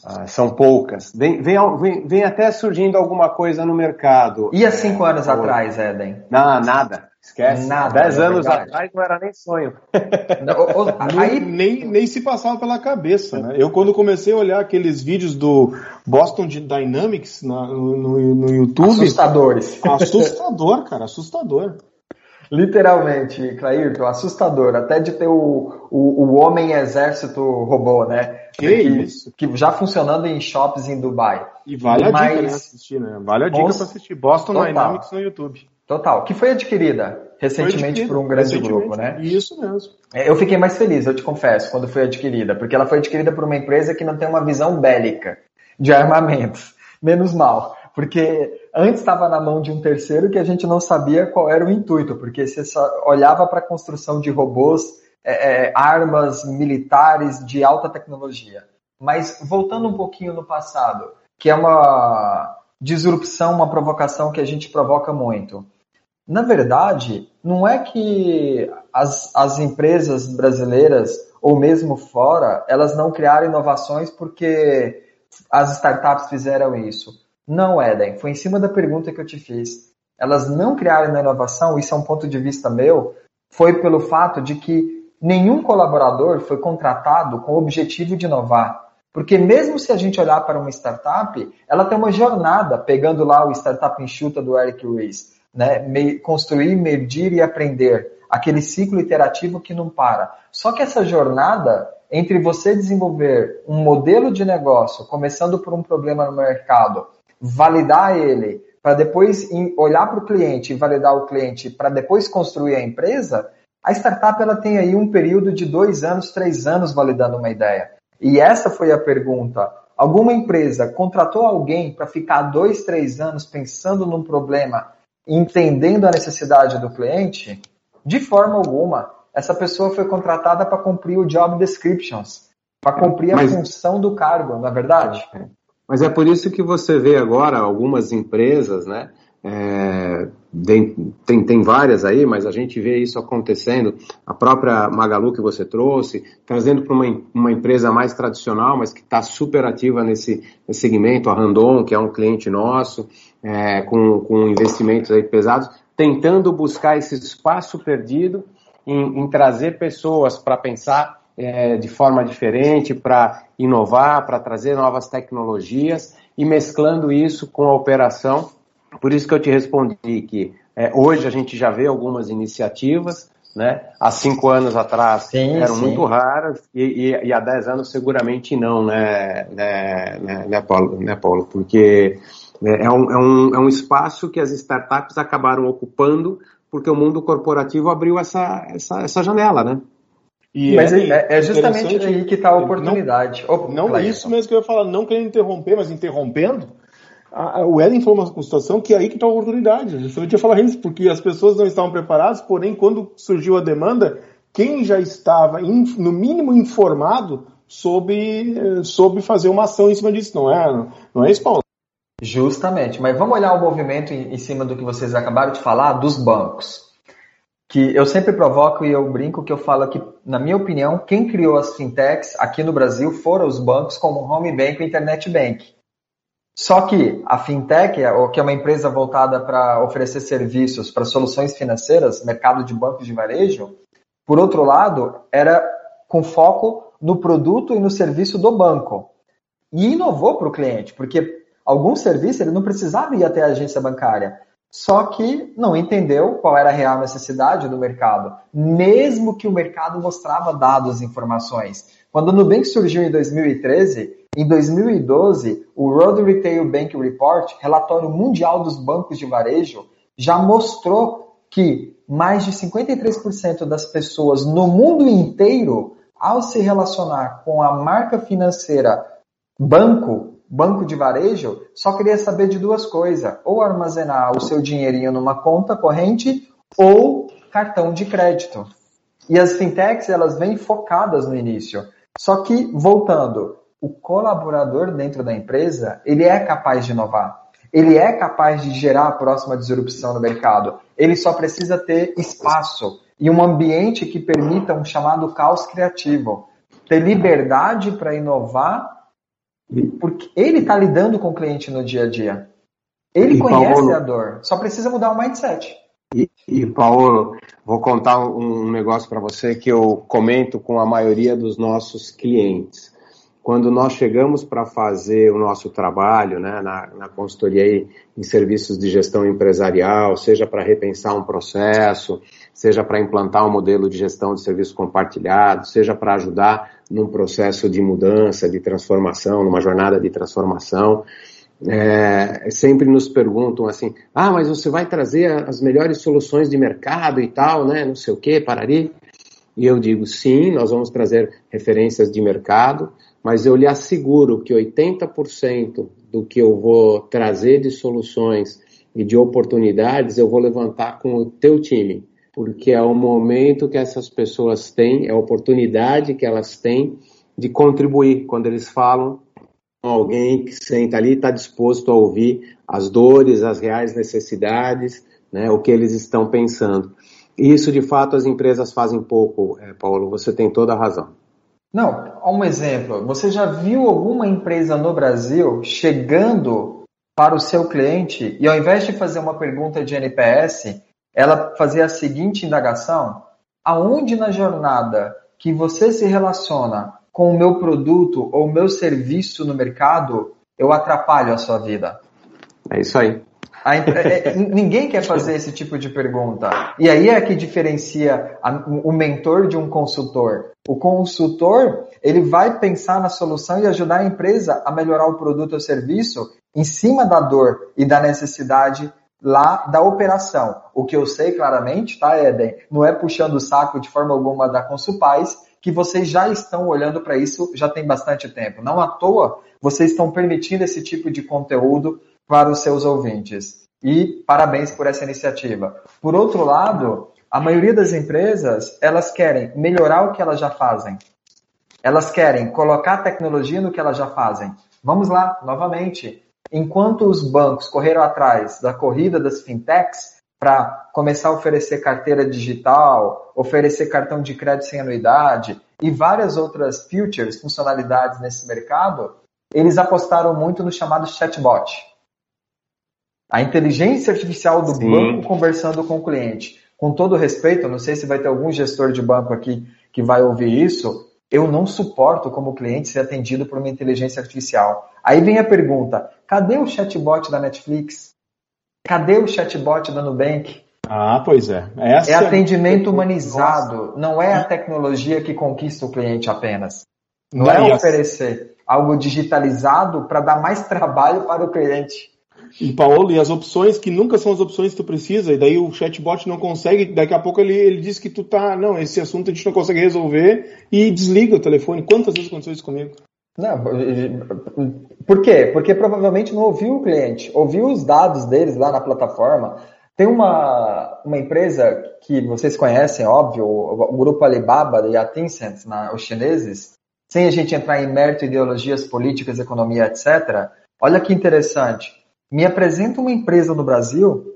Ah, são poucas. Vem, vem, vem, vem, até surgindo alguma coisa no mercado. E há cinco é, anos atrás, Eden? Não, nada. Esquece. Nada. Dez é anos verdade. atrás não era nem sonho. Não, aí... nem, nem se passava pela cabeça, né? Eu, quando comecei a olhar aqueles vídeos do Boston Dynamics na, no, no YouTube. Assustadores. Assustador, cara, assustador. Literalmente, Clairton, assustador. Até de ter o, o, o homem exército robô, né? Que, que isso? Que já funcionando em shops em Dubai. E vale a dica, né? Assistir, né? Vale a dica para assistir. Boston Total. Dynamics no YouTube. Total. Que foi adquirida recentemente por um grande grupo, né? Isso mesmo. É, eu fiquei mais feliz, eu te confesso, quando foi adquirida, porque ela foi adquirida por uma empresa que não tem uma visão bélica de armamentos. Menos mal. Porque antes estava na mão de um terceiro que a gente não sabia qual era o intuito, porque você olhava para a construção de robôs, é, é, armas militares de alta tecnologia. Mas voltando um pouquinho no passado, que é uma disrupção, uma provocação que a gente provoca muito. Na verdade, não é que as, as empresas brasileiras, ou mesmo fora, elas não criaram inovações porque as startups fizeram isso. Não, Eden, foi em cima da pergunta que eu te fiz. Elas não criaram inovação, isso é um ponto de vista meu, foi pelo fato de que nenhum colaborador foi contratado com o objetivo de inovar. Porque mesmo se a gente olhar para uma startup, ela tem uma jornada, pegando lá o Startup Enxuta do Eric Ries, né? construir, medir e aprender, aquele ciclo iterativo que não para. Só que essa jornada entre você desenvolver um modelo de negócio, começando por um problema no mercado, validar ele, para depois olhar para o cliente e validar o cliente, para depois construir a empresa, a startup ela tem aí um período de dois anos, três anos validando uma ideia. E essa foi a pergunta. Alguma empresa contratou alguém para ficar dois, três anos pensando num problema, entendendo a necessidade do cliente? De forma alguma. Essa pessoa foi contratada para cumprir o job descriptions, para cumprir a Mas... função do cargo, não é verdade? Mas é por isso que você vê agora algumas empresas, né? É, tem, tem várias aí, mas a gente vê isso acontecendo. A própria Magalu que você trouxe, trazendo para uma, uma empresa mais tradicional, mas que está super ativa nesse, nesse, segmento, a Randon, que é um cliente nosso, é, com, com investimentos aí pesados, tentando buscar esse espaço perdido em, em trazer pessoas para pensar é, de forma diferente, para inovar, para trazer novas tecnologias e mesclando isso com a operação. Por isso que eu te respondi que é, hoje a gente já vê algumas iniciativas, né? Há cinco anos atrás sim, eram sim. muito raras e, e, e, há dez anos seguramente não, né, né, né, né, Paulo? Né, Paulo? Porque é, é um, é, um, é um espaço que as startups acabaram ocupando porque o mundo corporativo abriu essa, essa, essa janela, né? E mas é, é, é justamente aí que está a oportunidade. Não, oh, não isso mesmo que eu ia falar, não querendo interromper, mas interrompendo. A, a, o Eden falou uma situação que é aí que está a oportunidade. Eu tinha falar isso, porque as pessoas não estavam preparadas, porém, quando surgiu a demanda, quem já estava, in, no mínimo, informado soube, soube fazer uma ação em cima disso, não é, não é isso, Paulo? Justamente, mas vamos olhar o movimento em, em cima do que vocês acabaram de falar dos bancos que eu sempre provoco e eu brinco que eu falo que, na minha opinião, quem criou as fintechs aqui no Brasil foram os bancos como Home Bank e Internet Bank. Só que a fintech, que é uma empresa voltada para oferecer serviços para soluções financeiras, mercado de bancos de varejo, por outro lado, era com foco no produto e no serviço do banco. E inovou para o cliente, porque algum serviço ele não precisava ir até a agência bancária só que não entendeu qual era a real necessidade do mercado, mesmo que o mercado mostrava dados e informações. Quando o Nubank surgiu em 2013, em 2012, o World Retail Bank Report, relatório mundial dos bancos de varejo, já mostrou que mais de 53% das pessoas no mundo inteiro, ao se relacionar com a marca financeira banco, banco de varejo só queria saber de duas coisas: ou armazenar o seu dinheirinho numa conta corrente ou cartão de crédito. E as fintechs elas vêm focadas no início. Só que voltando, o colaborador dentro da empresa ele é capaz de inovar. Ele é capaz de gerar a próxima disrupção no mercado. Ele só precisa ter espaço e um ambiente que permita um chamado caos criativo. Ter liberdade para inovar Porque ele está lidando com o cliente no dia a dia. Ele e conhece Paulo, a dor, só precisa mudar o mindset. E, e Paulo, vou contar um negócio para você que eu comento com a maioria dos nossos clientes. Quando nós chegamos para fazer o nosso trabalho né, na, na consultoria em serviços de gestão empresarial, seja para repensar um processo, seja para implantar um modelo de gestão de serviço compartilhado, seja para ajudar num processo de mudança, de transformação, numa jornada de transformação, é, sempre nos perguntam assim, ah, mas você vai trazer as melhores soluções de mercado e tal, né, não sei o que, parari. E eu digo, sim, nós vamos trazer referências de mercado, mas eu lhe asseguro que 80% do que eu vou trazer de soluções e de oportunidades eu vou levantar com o teu time, porque é o momento que essas pessoas têm, é a oportunidade que elas têm de contribuir quando eles falam alguém que senta ali está disposto a ouvir as dores, as reais necessidades, né, o que eles estão pensando. E isso, de fato, as empresas fazem pouco, é, Paulo, você tem toda a razão. Não, um exemplo. Você já viu alguma empresa no Brasil chegando para o seu cliente e ao invés de fazer uma pergunta de NPS, ela fazer a seguinte indagação: aonde na jornada que você se relaciona com o meu produto ou o meu serviço no mercado, eu atrapalho a sua vida? É isso aí. A, é, é, ninguém quer fazer esse tipo de pergunta. E aí é que diferencia a, o mentor de um consultor. O consultor, ele vai pensar na solução e ajudar a empresa a melhorar o produto ou serviço em cima da dor e da necessidade lá da operação. O que eu sei claramente, tá, Eden? Não é puxando o saco de forma alguma da Consulpaz, que vocês já estão olhando para isso já tem bastante tempo. Não à toa, vocês estão permitindo esse tipo de conteúdo para os seus ouvintes. E parabéns por essa iniciativa. Por outro lado, a maioria das empresas, elas querem melhorar o que elas já fazem. Elas querem colocar tecnologia no que elas já fazem. Vamos lá, novamente. Enquanto os bancos correram atrás da corrida das fintechs, para começar a oferecer carteira digital, oferecer cartão de crédito sem anuidade e várias outras features, funcionalidades nesse mercado, eles apostaram muito no chamado chatbot. A inteligência artificial do Sim. banco conversando com o cliente. Com todo respeito, não sei se vai ter algum gestor de banco aqui que vai ouvir isso, eu não suporto como cliente ser atendido por uma inteligência artificial. Aí vem a pergunta: cadê o chatbot da Netflix? Cadê o chatbot da Nubank? Ah, pois é. Essa é atendimento humanizado, não é a tecnologia que conquista o cliente apenas. Não, não é oferecer algo digitalizado para dar mais trabalho para o cliente. E Paulo, e as opções que nunca são as opções que tu precisa, e daí o chatbot não consegue, daqui a pouco ele, ele diz que tu tá, não, esse assunto a gente não consegue resolver e desliga o telefone. Quantas vezes aconteceu isso comigo? Não, por quê? Porque provavelmente não ouviu o cliente, ouviu os dados deles lá na plataforma. Tem uma, uma empresa que vocês conhecem, óbvio, o, grupo Alibaba e a Tencent, na, os chineses, sem a gente entrar em mérito, ideologias políticas, economia, etc. Olha que interessante. Me apresenta uma empresa no Brasil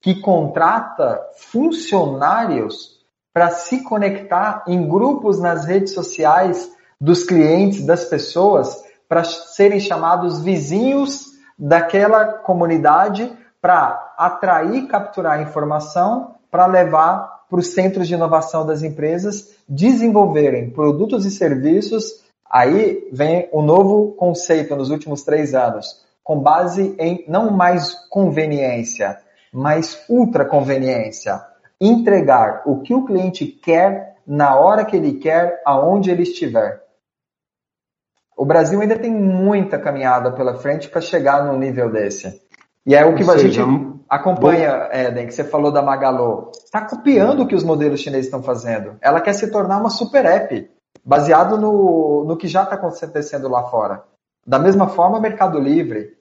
que contrata funcionários para se conectar em grupos nas redes sociais dos clientes, das pessoas, para serem chamados vizinhos daquela comunidade para atrair capturar informação para levar para os centros de inovação das empresas desenvolverem produtos e serviços. Aí vem o novo conceito nos últimos três anos, com base em não mais conveniência, mas ultra conveniência. Entregar o que o cliente quer na hora que ele quer, aonde ele estiver. O Brasil ainda tem muita caminhada pela frente para chegar num nível desse. E é o que Ou a seja, gente acompanha, Eden, que você falou da Magalu. Está copiando o que os modelos chineses estão fazendo. Ela quer se tornar uma super app, baseado no, no que já está acontecendo lá fora. Da mesma forma, Mercado Livre.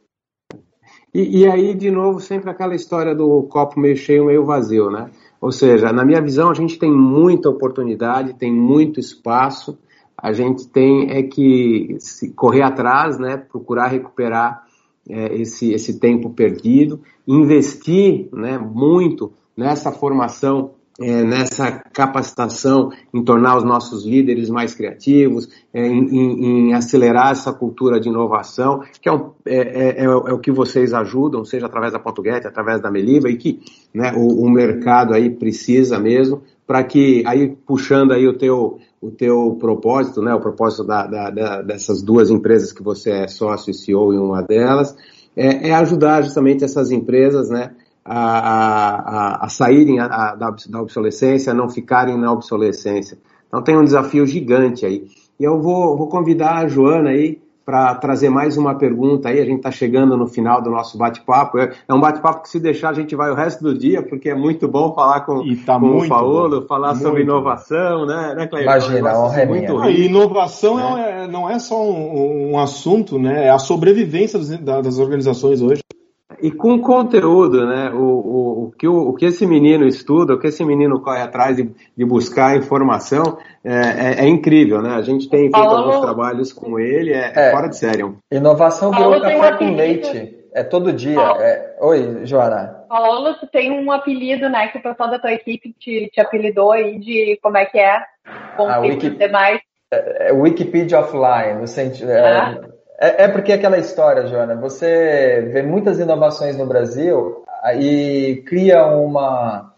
E, e aí, de novo, sempre aquela história do copo meio cheio, meio vazio, né? Ou seja, na minha visão, a gente tem muita oportunidade, tem muito espaço, a gente tem é que correr atrás, né, procurar recuperar é, esse, esse tempo perdido, investir né, muito nessa formação é, nessa capacitação em tornar os nossos líderes mais criativos, é, em, em, em, acelerar essa cultura de inovação, que é, um, é, é, é, é o que vocês ajudam, seja através da Portuguete, através da Meliva, e que né, o, o mercado aí precisa mesmo, para que, aí puxando aí o teu, o teu propósito, né, o propósito da, da, da, dessas duas empresas que você é sócio e CEO em uma delas, é, é ajudar justamente essas empresas, né, a, a, a saírem a, da, da obsolescência, a não ficarem na obsolescência. Então tem um desafio gigante aí. E eu vou, vou convidar a Joana aí para trazer mais uma pergunta aí. A gente está chegando no final do nosso bate-papo. É, é um bate-papo que se deixar a gente vai o resto do dia, porque é muito bom falar com, tá com o Paulo, falar muito sobre inovação, né, né Cleber? Imagina, é um muito ah, Inovação é. É, não é só um, um, assunto, né? É a sobrevivência das organizações hoje. E com conteúdo, né? O, o, o, que, o, o que esse menino estuda, o que esse menino corre atrás de, de buscar informação é, é, é, incrível, né? A gente tem feito Paulo... alguns trabalhos com ele, é, é, fora de sério. Inovação virou café com leite. É todo dia. É... Oi, Joana. Paulo, tu tem um apelido, né? Que o pessoal da tua equipe te, te apelidou aí de como é que é? Com ah, Wiki... demais. É, é, Wikipedia offline, no sentido. Ah. É, é porque aquela história, Joana, você vê muitas inovações no Brasil e cria uma,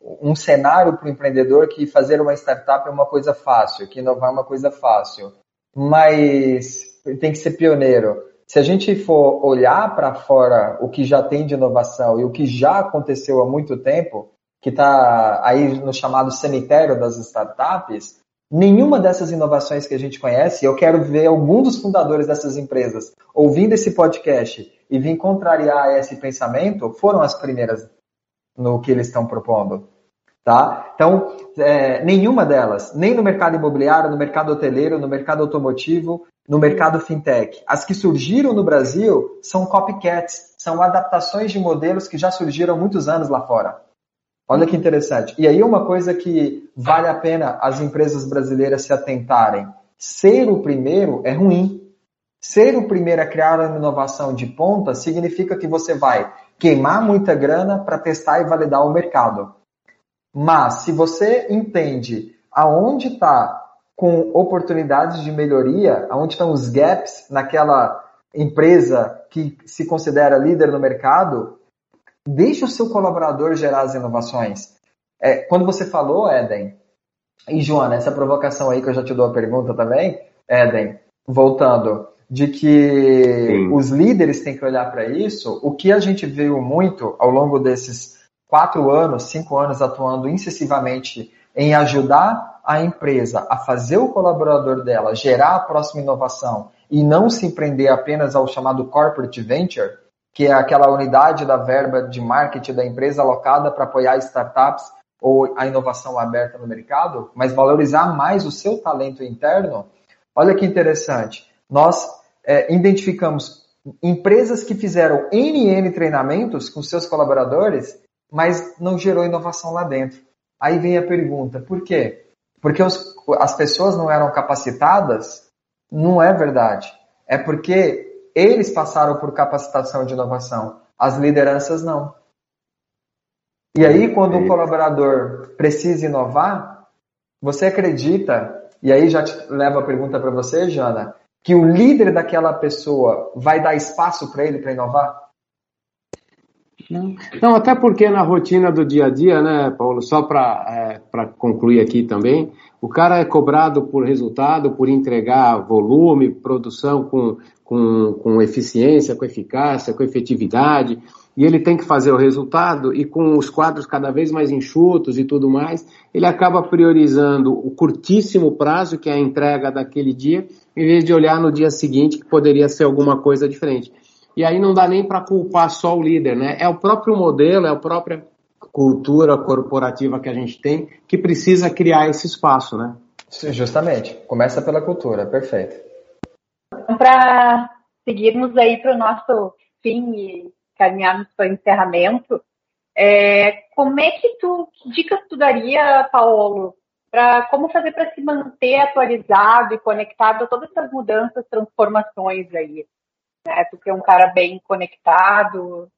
um cenário para o empreendedor que fazer uma startup é uma coisa fácil, que inovar é uma coisa fácil. Mas tem que ser pioneiro. Se a gente for olhar para fora o que já tem de inovação e o que já aconteceu há muito tempo, que está aí no chamado cemitério das startups, Nenhuma dessas inovações que a gente conhece, eu quero ver algum dos fundadores dessas empresas ouvindo esse podcast e vir contrariar esse pensamento, foram as primeiras no que eles estão propondo. Tá? Então, é, nenhuma delas, nem no mercado imobiliário, no mercado hoteleiro, no mercado automotivo, no mercado fintech. As que surgiram no Brasil são copycats, são adaptações de modelos que já surgiram há muitos anos lá fora. Olha que interessante. E aí uma coisa que vale a pena as empresas brasileiras se atentarem. Ser o primeiro é ruim. Ser o primeiro a criar uma inovação de ponta significa que você vai queimar muita grana para testar e validar o mercado. Mas se você entende aonde está com oportunidades de melhoria, aonde estão os gaps naquela empresa que se considera líder no mercado, Deixe o seu colaborador gerar as inovações. É, quando você falou, Eden, e Joana, essa provocação aí que eu já te dou a pergunta também, Eden, voltando, de que Sim. os líderes têm que olhar para isso, o que a gente viu muito ao longo desses quatro anos, cinco anos atuando incessivamente em ajudar a empresa a fazer o colaborador dela gerar a próxima inovação e não se empreender apenas ao chamado corporate venture, que é aquela unidade da verba de marketing da empresa alocada para apoiar startups ou a inovação aberta no mercado, mas valorizar mais o seu talento interno. Olha que interessante. Nós é, identificamos empresas que fizeram NN treinamentos com seus colaboradores, mas não gerou inovação lá dentro. Aí vem a pergunta, por quê? Porque os, as pessoas não eram capacitadas? Não é verdade. É porque eles passaram por capacitação de inovação, as lideranças não. E aí, quando o colaborador precisa inovar, você acredita, e aí já te levo a pergunta para você, Jana, que o líder daquela pessoa vai dar espaço para ele para inovar? Não. Até porque na rotina do dia a dia, né, Paulo, só para é, concluir aqui também, o cara é cobrado por resultado, por entregar volume, produção com, com, com eficiência, com eficácia, com efetividade, e ele tem que fazer o resultado, e com os quadros cada vez mais enxutos e tudo mais, ele acaba priorizando o curtíssimo prazo, que é a entrega daquele dia, em vez de olhar no dia seguinte, que poderia ser alguma coisa diferente. E aí não dá nem para culpar só o líder, né? É o próprio modelo, é a própria cultura corporativa que a gente tem que precisa criar esse espaço, né? Justamente. Começa pela cultura, perfeito. Então, para seguirmos aí para o nosso fim e caminharmos para o encerramento, é, como é que tu, que dicas tu daria, Paulo, para como fazer para se manter atualizado e conectado a todas essas mudanças, transformações aí? Né? Tu que é um cara bem conectado,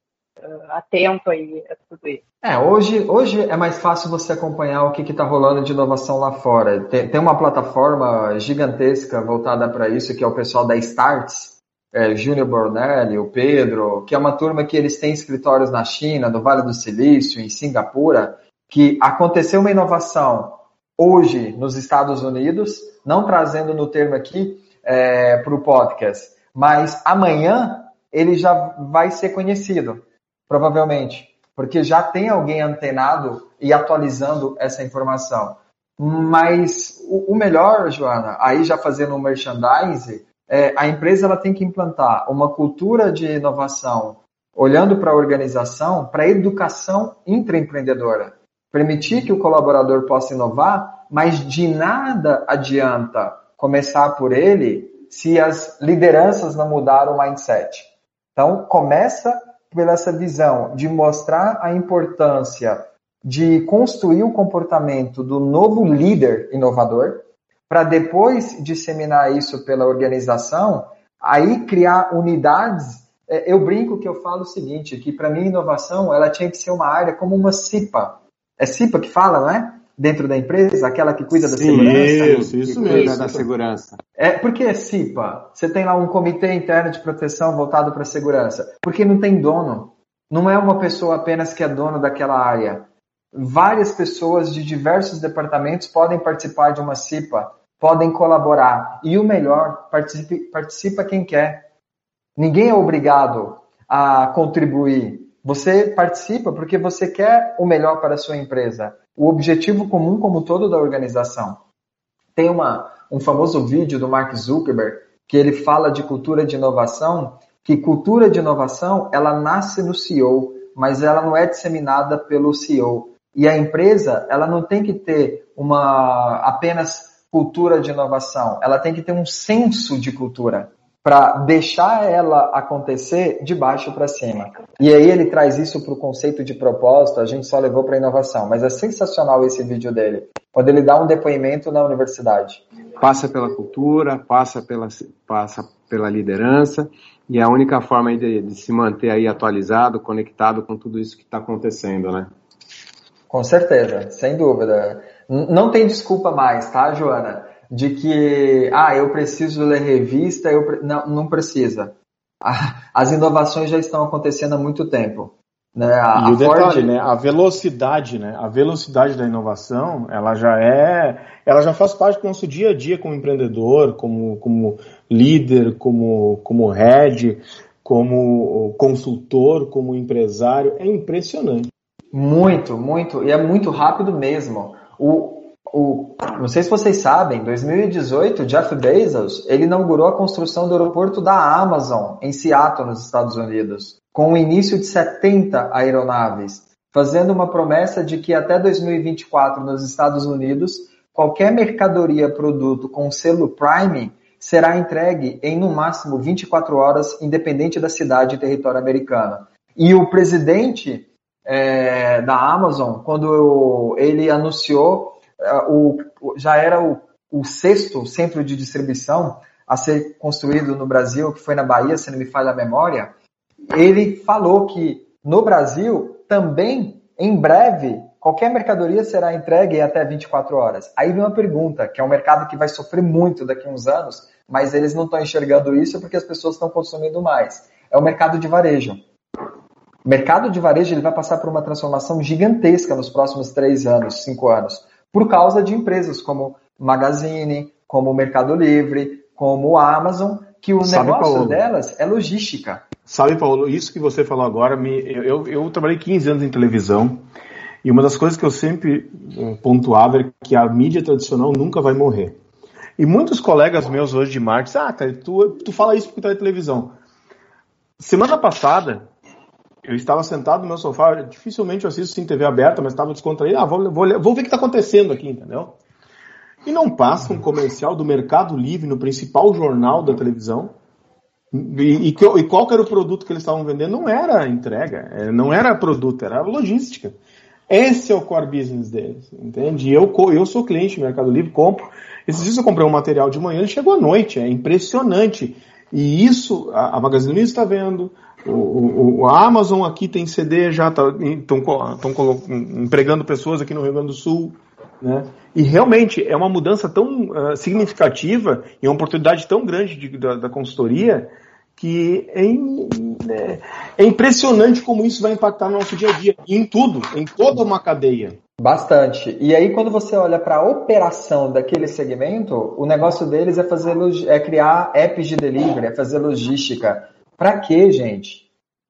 atento aí a tudo isso. É, hoje, hoje é mais fácil você acompanhar o que está rolando de inovação lá fora. Tem, tem uma plataforma gigantesca voltada para isso, que é o pessoal da Starts, é, Júnior Bornelli, o Pedro, que é uma turma que eles têm escritórios na China, no Vale do Silício, em Singapura, que aconteceu uma inovação hoje nos Estados Unidos, não trazendo no termo aqui é, para o podcast, mas amanhã ele já vai ser conhecido, provavelmente, porque já tem alguém antenado e atualizando essa informação. Mas o, melhor, Joana, aí já fazendo um merchandising, é, a empresa ela tem que implantar uma cultura de inovação, olhando para a organização, para a educação intraempreendedora. Permitir que o colaborador possa inovar, mas de nada adianta começar por ele se as lideranças não mudaram o mindset. Então, começa pela essa visão de mostrar a importância de construir o comportamento do novo líder inovador, para depois disseminar isso pela organização, aí criar unidades. É, eu brinco que eu falo o seguinte, que para mim inovação ela tinha que ser uma área como uma CIPA. É CIPA que fala, não é? Dentro da empresa, aquela que cuida da Sim, segurança. Isso, isso mesmo, da segurança. É, por que é CIPA? Você tem lá um comitê interno de proteção voltado para a segurança. Porque não tem dono. Não é uma pessoa apenas que é dono daquela área. Várias pessoas de diversos departamentos podem participar de uma CIPA podem colaborar. E o melhor, participe, participa quem quer. Ninguém é obrigado a contribuir. Você participa porque você quer o melhor para a sua empresa. O objetivo comum como todo da organização. Tem uma, um famoso vídeo do Mark Zuckerberg que ele fala de cultura de inovação, que cultura de inovação ela nasce no CEO, mas ela não é disseminada pelo CEO. E a empresa ela não tem que ter uma apenas cultura de inovação, ela tem que ter um senso de cultura para deixar ela acontecer de baixo para cima. E aí ele traz isso para o conceito de propósito, a gente só levou para inovação, mas é sensacional esse vídeo dele, quando ele dá um depoimento na universidade. Passa pela cultura, passa pela, passa pela liderança, e é a única forma de, de se manter aí atualizado, conectado com tudo isso que está acontecendo, né? Com certeza, sem dúvida. Não tem desculpa mais, tá, Joana? De que, ah, eu preciso ler revista, eu pre... não, não precisa. As inovações já estão acontecendo há muito tempo. Né? A, e o Ford... detalhe, né? A velocidade, né? A velocidade da inovação, ela já é, ela já faz parte do nosso dia a dia como empreendedor, como, como líder, como, como head, como consultor, como empresário. É impressionante. Muito, muito. E é muito rápido mesmo. O, o, não sei se vocês sabem, em 2018, Jeff Bezos ele inaugurou a construção do aeroporto da Amazon em Seattle, nos Estados Unidos, com o início de 70 aeronaves, fazendo uma promessa de que até 2024 nos Estados Unidos qualquer mercadoria, produto com selo Prime será entregue em no máximo 24 horas, independente da cidade e território americano. E o presidente é, da Amazon, quando ele anunciou, o, já era o, o sexto centro de distribuição a ser construído no Brasil, que foi na Bahia, se não me falha a memória, ele falou que no Brasil também, em breve, qualquer mercadoria será entregue em até 24 horas. Aí vem uma pergunta, que é um mercado que vai sofrer muito daqui a uns anos, mas eles não estão enxergando isso porque as pessoas estão consumindo mais. É o mercado de varejo. O mercado de varejo ele vai passar por uma transformação gigantesca nos próximos três anos, cinco anos, por causa de empresas como Magazine, como Mercado Livre, como Amazon, que o Sabe, negócio Paulo, delas é logística. Sabe, Paulo, isso que você falou agora, me, eu, eu trabalhei 15 anos em televisão e uma das coisas que eu sempre eh, pontuava é que a mídia tradicional nunca vai morrer. E muitos colegas meus hoje de marketing, ah, cara, tu, tu fala isso porque tu é televisão. Semana passada, eu estava sentado no meu sofá, dificilmente eu assisto sem TV aberta, mas estava descontraído. Ah, vou, vou, vou ver o que está acontecendo aqui, entendeu? E não passa um comercial do Mercado Livre no principal jornal da televisão. E, e, e qual era o produto que eles estavam vendendo? Não era entrega, é, não era produto, era logística. Esse é o core business deles, entende? Eu, eu sou cliente do Mercado Livre, compro. Esses dias eu comprei um material de manhã, ele chegou à noite, é impressionante. E isso a, a Magazine Luiza está vendo, o, o, Amazon aqui tem CD, já estão tá, empregando pessoas aqui no Rio Grande do Sul. Né? E realmente é uma mudança tão uh, significativa e uma oportunidade tão grande de, da, da, consultoria que é, é, é, impressionante como isso vai impactar no nosso dia a dia, em tudo, em toda uma cadeia. Bastante. E aí, quando você olha para a operação daquele segmento, o negócio deles é fazer é criar apps de delivery, é fazer logística. Para quê, gente?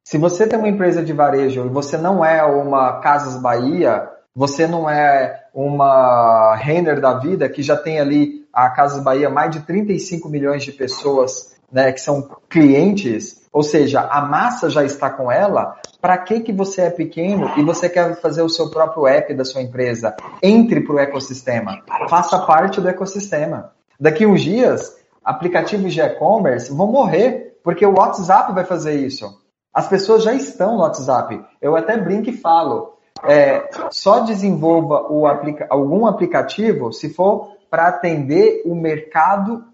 Se você tem uma empresa de varejo e você não é uma Casas Bahia, você não é uma Renner da vida que já tem ali a Casas Bahia mais de 35 milhões de pessoas né, que são clientes, ou seja, a massa já está com ela, para que, que você é pequeno e você quer fazer o seu próprio app da sua empresa? Entre para o ecossistema, faça parte do ecossistema. Daqui uns dias, aplicativos de e-commerce vão morrer, porque o WhatsApp vai fazer isso. As pessoas já estão no WhatsApp. Eu até brinco e falo, é, só desenvolva aplica algum aplicativo se for para atender o mercado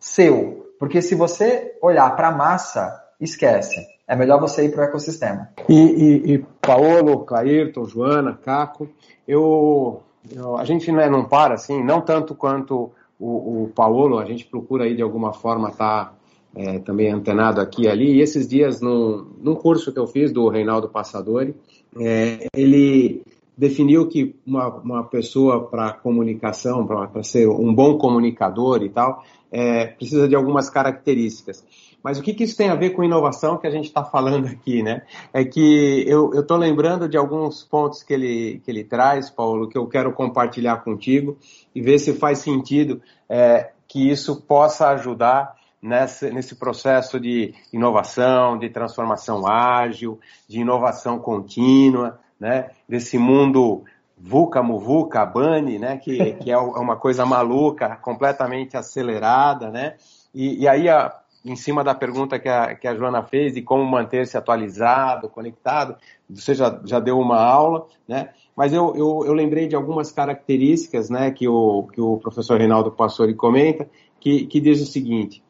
seu. Porque se você olhar para a massa, esquece. É melhor você ir para o ecossistema. E, e, e Paulo, Clairton, Joana, Caco, eu, eu, a gente não, é, não para assim, não tanto quanto o, o Paulo, a gente procura aí de alguma forma estar tá, é, também antenado aqui e ali. E esses dias, num, num curso que eu fiz do Reinaldo Passadori, é, ele definiu que uma, uma pessoa para comunicação, para ser um bom comunicador e tal, é, precisa de algumas características. Mas o que, que, isso tem a ver com inovação que a gente está falando aqui, né? É que eu estou lembrando de alguns pontos que ele, que ele traz, Paulo, que eu quero compartilhar contigo e ver se faz sentido é, que isso possa ajudar nesse, nesse processo de inovação, de transformação ágil, de inovação contínua, né? Desse mundo VUCA, MUVUCA, BANI, né? Que, que é uma coisa maluca, completamente acelerada, né? E, e aí, a, em cima da pergunta que a, que a Joana fez de como manter-se atualizado, conectado, você já, já deu uma aula, né? Mas eu, eu, eu lembrei de algumas características, né? Que o, que o professor Reinaldo Passori comenta, que, que diz o seguinte,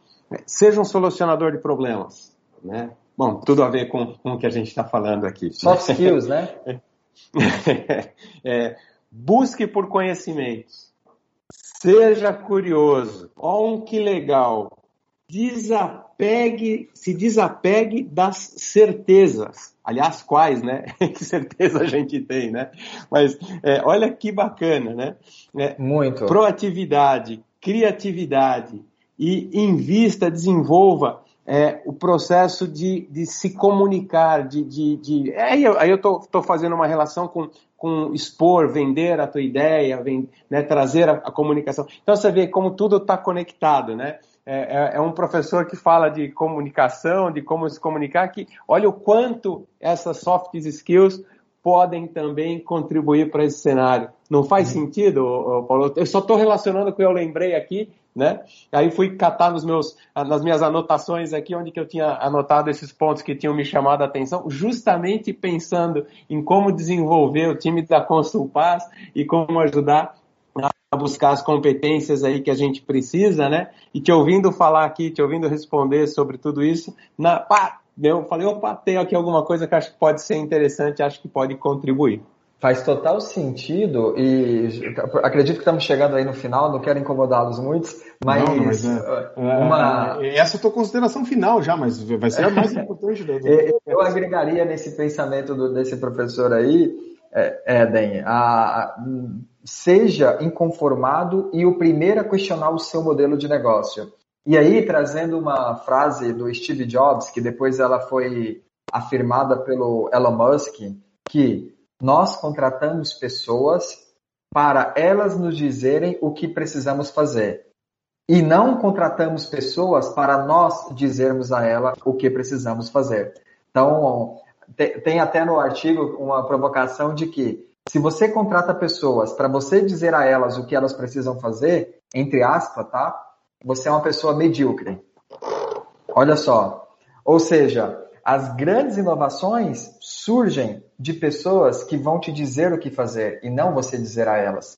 seja um solucionador de problemas, né? Bom, tudo a ver com, com o que a gente está falando aqui. Soft skills, né? é, busque por conhecimentos. Seja curioso. Olha um que legal. Desapegue, se desapegue das certezas. Aliás, quais, né? que certeza a gente tem, né? Mas é, olha que bacana, né? É, Muito. Proatividade, criatividade e invista, desenvolva é, o processo de, de se comunicar, de. de, de... É, aí eu estou fazendo uma relação com, com expor, vender a tua ideia, né, trazer a, a, comunicação. Então você vê como tudo está conectado, né? É, é, é, um professor que fala de comunicação, de como se comunicar, que olha o quanto essas soft skills podem também contribuir para esse cenário. Não faz uhum. sentido, Paulo? Eu só estou relacionando com o que eu lembrei aqui né? Aí fui catar nos meus, nas minhas anotações aqui, onde que eu tinha anotado esses pontos que tinham me chamado a atenção, justamente pensando em como desenvolver o time da Consulpaz e como ajudar a buscar as competências aí que a gente precisa, né? E te ouvindo falar aqui, te ouvindo responder sobre tudo isso, na, pá, eu falei, opa, tem aqui alguma coisa que acho que pode ser interessante, acho que pode contribuir. Faz total sentido e acredito que estamos chegando aí no final, não quero incomodá-los muito, mas, não, mas é, uma... É, essa é a tua consideração final já, mas vai ser a mais importante. Da... Eu agregaria nesse pensamento do, desse professor aí, é, Eden, a, a, seja inconformado e o primeiro a questionar o seu modelo de negócio. E aí, trazendo uma frase do Steve Jobs, que depois ela foi afirmada pelo Elon Musk, que nós contratamos pessoas para elas nos dizerem o que precisamos fazer. E não contratamos pessoas para nós dizermos a ela o que precisamos fazer. Então, tem até no artigo uma provocação de que se você contrata pessoas para você dizer a elas o que elas precisam fazer, entre aspas, tá? Você é uma pessoa medíocre. Olha só. Ou seja, as grandes inovações surgem de pessoas que vão te dizer o que fazer e não você dizer a elas.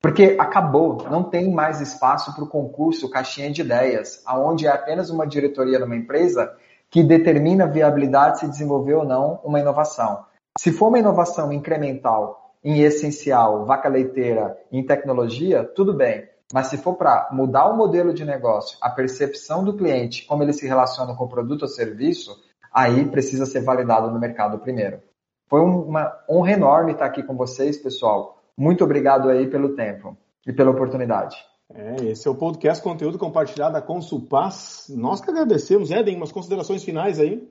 Porque acabou, não tem mais espaço para o concurso caixinha de ideias, aonde é apenas uma diretoria numa empresa que determina a viabilidade se desenvolver ou não uma inovação. Se for uma inovação incremental, em essencial, vaca leiteira, em tecnologia, tudo bem. Mas se for para mudar o modelo de negócio, a percepção do cliente, como ele se relaciona com o produto ou serviço, aí precisa ser validado no mercado primeiro. Foi uma honra enorme estar aqui com vocês, pessoal. Muito obrigado aí pelo tempo e pela oportunidade. É, esse é o podcast Conteúdo Compartilhado da Consulpaz. Nós que agradecemos. Eden, umas considerações finais aí?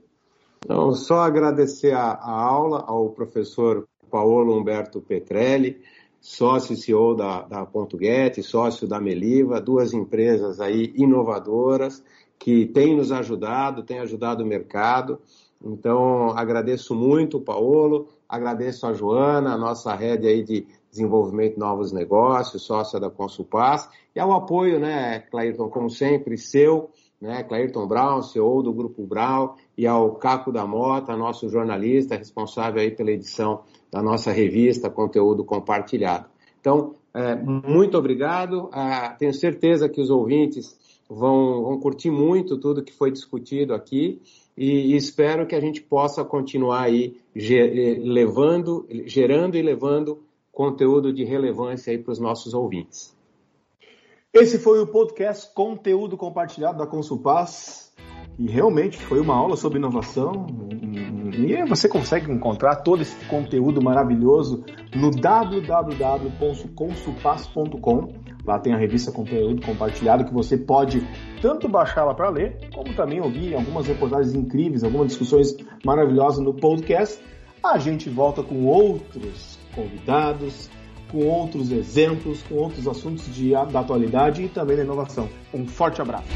Não, só agradecer a, a aula ao professor Paulo Humberto Petrelli, sócio e CEO da, da Get, sócio da Meliva, duas empresas aí inovadoras que têm nos ajudado, têm ajudado o mercado. Então, agradeço muito o Paulo, agradeço a Joana, a nossa rede aí de desenvolvimento de novos negócios, sócia da Consulpaz, e ao apoio, né, Clairton, como sempre, seu, né, Clairton Brown, CEO do Grupo Brown, e ao Caco da Mota, nosso jornalista, responsável aí pela edição da nossa revista Conteúdo Compartilhado. Então, é, muito obrigado. Ah, tenho certeza que os ouvintes vão, vão curtir muito tudo que foi discutido aqui e, e espero que a gente possa continuar aí ger, levando, gerando e levando conteúdo de relevância aí para os nossos ouvintes. Esse foi o podcast Conteúdo Compartilhado da Consulpaz. E realmente foi uma aula sobre inovação. E você consegue encontrar todo esse conteúdo maravilhoso no www.consulpass.com. Lá tem a revista Conteúdo Compartilhado que você pode tanto baixá-la para ler, como também ouvir algumas reportagens incríveis, algumas discussões maravilhosas no podcast. A gente volta com outros convidados, com outros exemplos, com outros assuntos de, da atualidade e também da inovação. Um forte abraço.